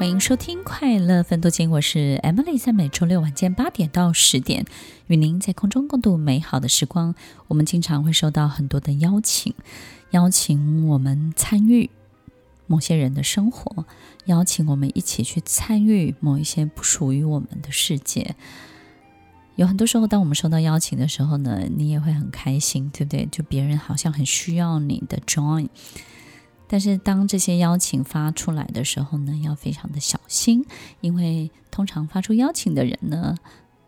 欢迎收听《快乐分多金》，我是 Emily，在每周六晚间八点到十点，与您在空中共度美好的时光。我们经常会收到很多的邀请，邀请我们参与某些人的生活，邀请我们一起去参与某一些不属于我们的世界。有很多时候，当我们收到邀请的时候呢，你也会很开心，对不对？就别人好像很需要你的 join。但是当这些邀请发出来的时候呢，要非常的小心，因为通常发出邀请的人呢，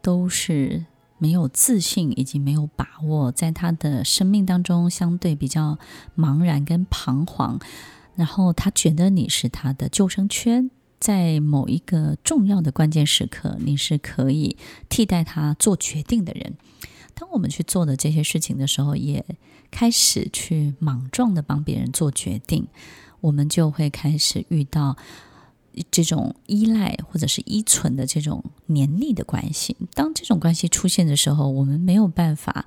都是没有自信以及没有把握，在他的生命当中相对比较茫然跟彷徨，然后他觉得你是他的救生圈，在某一个重要的关键时刻，你是可以替代他做决定的人。当我们去做的这些事情的时候，也开始去莽撞的帮别人做决定，我们就会开始遇到这种依赖或者是依存的这种黏腻的关系。当这种关系出现的时候，我们没有办法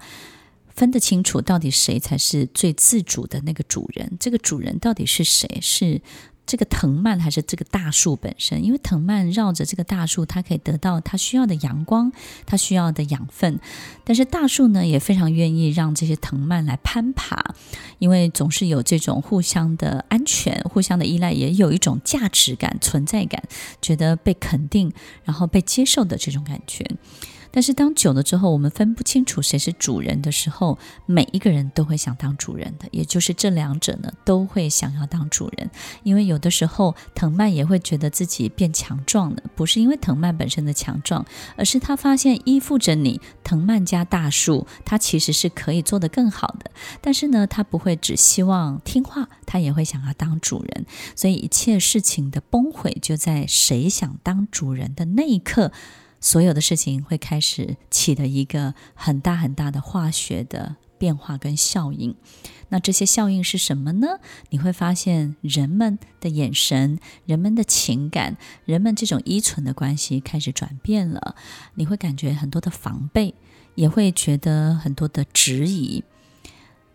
分得清楚到底谁才是最自主的那个主人。这个主人到底是谁？是？这个藤蔓还是这个大树本身？因为藤蔓绕着这个大树，它可以得到它需要的阳光，它需要的养分。但是大树呢，也非常愿意让这些藤蔓来攀爬，因为总是有这种互相的安全、互相的依赖，也有一种价值感、存在感，觉得被肯定，然后被接受的这种感觉。但是当久了之后，我们分不清楚谁是主人的时候，每一个人都会想当主人的，也就是这两者呢都会想要当主人。因为有的时候藤蔓也会觉得自己变强壮了，不是因为藤蔓本身的强壮，而是他发现依附着你藤蔓加大树，他其实是可以做得更好的。但是呢，他不会只希望听话，他也会想要当主人。所以一切事情的崩毁就在谁想当主人的那一刻。所有的事情会开始起的一个很大很大的化学的变化跟效应。那这些效应是什么呢？你会发现人们的眼神、人们的情感、人们这种依存的关系开始转变了。你会感觉很多的防备，也会觉得很多的质疑。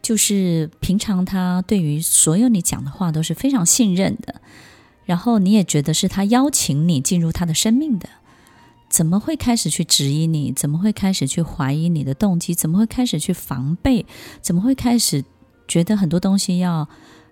就是平常他对于所有你讲的话都是非常信任的，然后你也觉得是他邀请你进入他的生命的。怎么会开始去质疑你？怎么会开始去怀疑你的动机？怎么会开始去防备？怎么会开始觉得很多东西要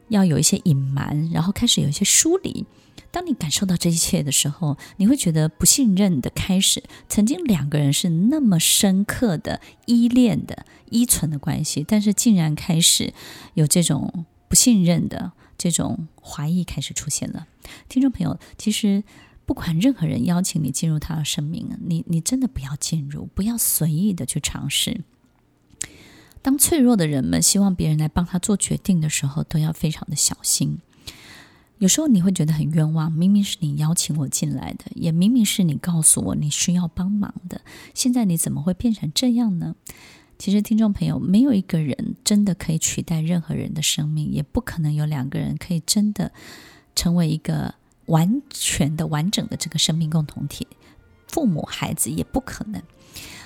要有一些隐瞒，然后开始有一些疏离？当你感受到这一切的时候，你会觉得不信任的开始。曾经两个人是那么深刻的依恋的依存的关系，但是竟然开始有这种不信任的这种怀疑开始出现了。听众朋友，其实。不管任何人邀请你进入他的生命，你你真的不要进入，不要随意的去尝试。当脆弱的人们希望别人来帮他做决定的时候，都要非常的小心。有时候你会觉得很冤枉，明明是你邀请我进来的，也明明是你告诉我你需要帮忙的，现在你怎么会变成这样呢？其实，听众朋友，没有一个人真的可以取代任何人的生命，也不可能有两个人可以真的成为一个。完全的、完整的这个生命共同体，父母、孩子也不可能。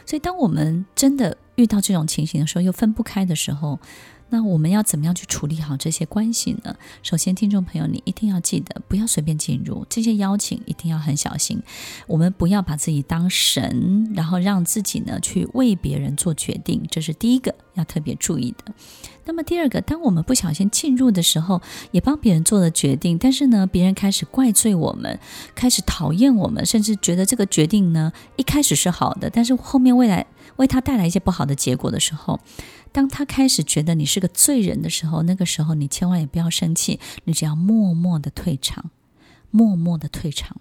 所以，当我们真的遇到这种情形的时候，又分不开的时候，那我们要怎么样去处理好这些关系呢？首先，听众朋友，你一定要记得，不要随便进入这些邀请，一定要很小心。我们不要把自己当神，然后让自己呢去为别人做决定，这是第一个要特别注意的。那么第二个，当我们不小心进入的时候，也帮别人做了决定，但是呢，别人开始怪罪我们，开始讨厌我们，甚至觉得这个决定呢一开始是好的，但是后面未来为他带来一些不好的结果的时候。当他开始觉得你是个罪人的时候，那个时候你千万也不要生气，你只要默默的退场，默默的退场，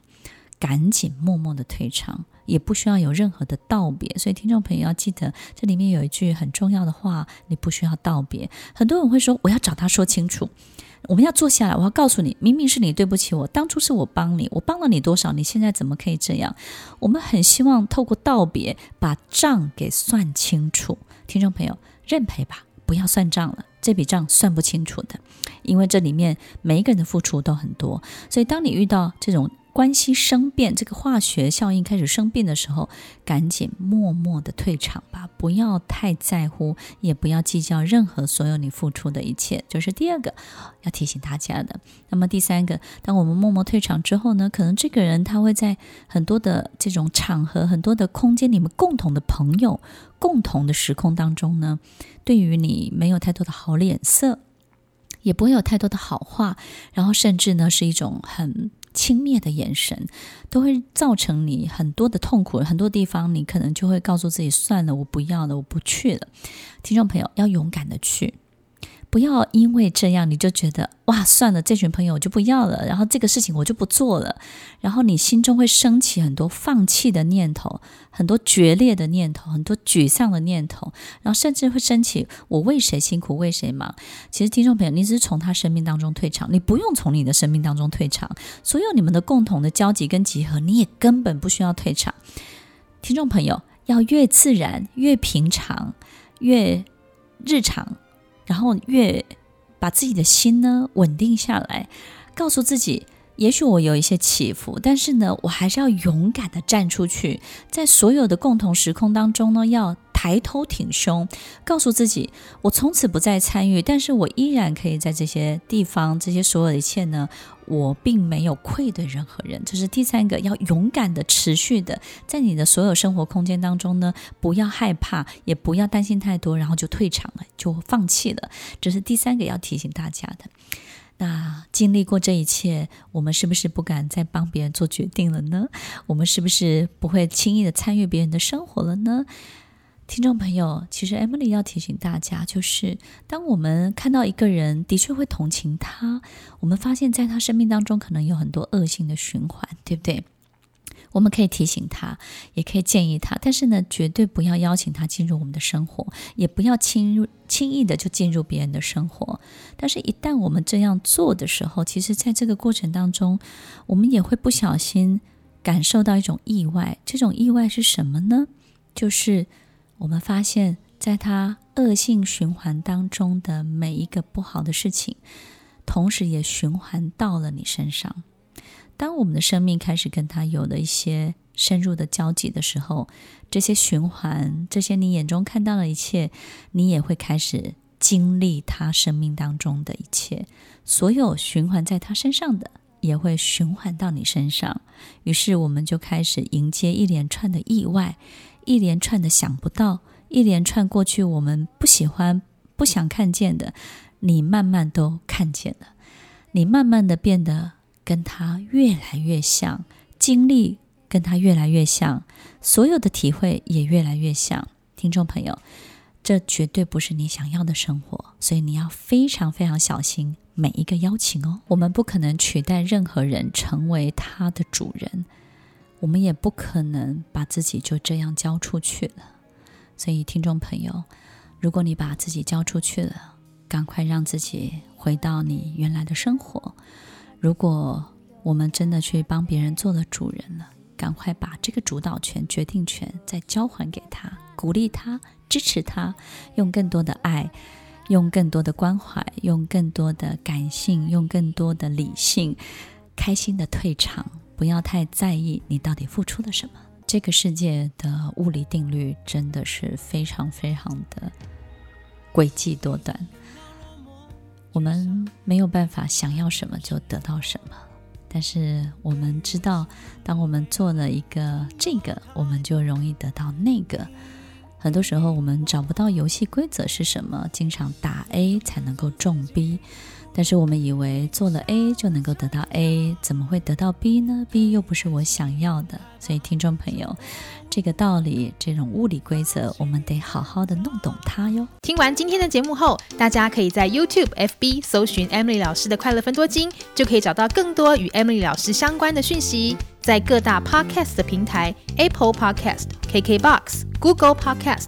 赶紧默默的退场，也不需要有任何的道别。所以听众朋友要记得，这里面有一句很重要的话，你不需要道别。很多人会说，我要找他说清楚，我们要坐下来，我要告诉你，明明是你对不起我，当初是我帮你，我帮了你多少，你现在怎么可以这样？我们很希望透过道别，把账给算清楚。听众朋友。认赔吧，不要算账了，这笔账算不清楚的，因为这里面每一个人的付出都很多，所以当你遇到这种关系生变，这个化学效应开始生变的时候，赶紧默默的退场吧，不要太在乎，也不要计较任何所有你付出的一切。就是第二个要提醒大家的。那么第三个，当我们默默退场之后呢，可能这个人他会在很多的这种场合、很多的空间，你们共同的朋友、共同的时空当中呢，对于你没有太多的好脸色，也不会有太多的好话，然后甚至呢是一种很。轻蔑的眼神都会造成你很多的痛苦，很多地方你可能就会告诉自己算了，我不要了，我不去了。听众朋友要勇敢的去。不要因为这样你就觉得哇，算了，这群朋友我就不要了，然后这个事情我就不做了，然后你心中会升起很多放弃的念头，很多决裂的念头，很多沮丧的念头，然后甚至会升起我为谁辛苦为谁忙。其实听众朋友，你只是从他生命当中退场，你不用从你的生命当中退场，所有你们的共同的交集跟集合，你也根本不需要退场。听众朋友，要越自然、越平常、越日常。然后越把自己的心呢稳定下来，告诉自己，也许我有一些起伏，但是呢，我还是要勇敢的站出去，在所有的共同时空当中呢，要。抬头挺胸，告诉自己，我从此不再参与，但是我依然可以在这些地方，这些所有的一切呢，我并没有愧对任何人。这是第三个，要勇敢的、持续的，在你的所有生活空间当中呢，不要害怕，也不要担心太多，然后就退场了，就放弃了。这是第三个要提醒大家的。那经历过这一切，我们是不是不敢再帮别人做决定了呢？我们是不是不会轻易的参与别人的生活了呢？听众朋友，其实 Emily 要提醒大家，就是当我们看到一个人，的确会同情他，我们发现在他生命当中可能有很多恶性的循环，对不对？我们可以提醒他，也可以建议他，但是呢，绝对不要邀请他进入我们的生活，也不要轻入轻易的就进入别人的生活。但是，一旦我们这样做的时候，其实在这个过程当中，我们也会不小心感受到一种意外。这种意外是什么呢？就是。我们发现，在他恶性循环当中的每一个不好的事情，同时也循环到了你身上。当我们的生命开始跟他有了一些深入的交集的时候，这些循环，这些你眼中看到的一切，你也会开始经历他生命当中的一切。所有循环在他身上的，也会循环到你身上。于是，我们就开始迎接一连串的意外。一连串的想不到，一连串过去我们不喜欢、不想看见的，你慢慢都看见了。你慢慢的变得跟他越来越像，经历跟他越来越像，所有的体会也越来越像。听众朋友，这绝对不是你想要的生活，所以你要非常非常小心每一个邀请哦。我们不可能取代任何人成为他的主人。我们也不可能把自己就这样交出去了，所以听众朋友，如果你把自己交出去了，赶快让自己回到你原来的生活。如果我们真的去帮别人做了主人了，赶快把这个主导权、决定权再交还给他，鼓励他、支持他，用更多的爱，用更多的关怀，用更多的感性，用更多的理性，开心的退场。不要太在意你到底付出了什么。这个世界的物理定律真的是非常非常的诡计多端。我们没有办法想要什么就得到什么，但是我们知道，当我们做了一个这个，我们就容易得到那个。很多时候我们找不到游戏规则是什么，经常打 A 才能够中 B。但是我们以为做了 A 就能够得到 A，怎么会得到 B 呢？B 又不是我想要的。所以听众朋友，这个道理，这种物理规则，我们得好好的弄懂它哟。听完今天的节目后，大家可以在 YouTube、FB 搜寻 Emily 老师的快乐分多金，就可以找到更多与 Emily 老师相关的讯息。在各大 Podcast 的平台，Apple Podcast、KKBox、Google Podcast、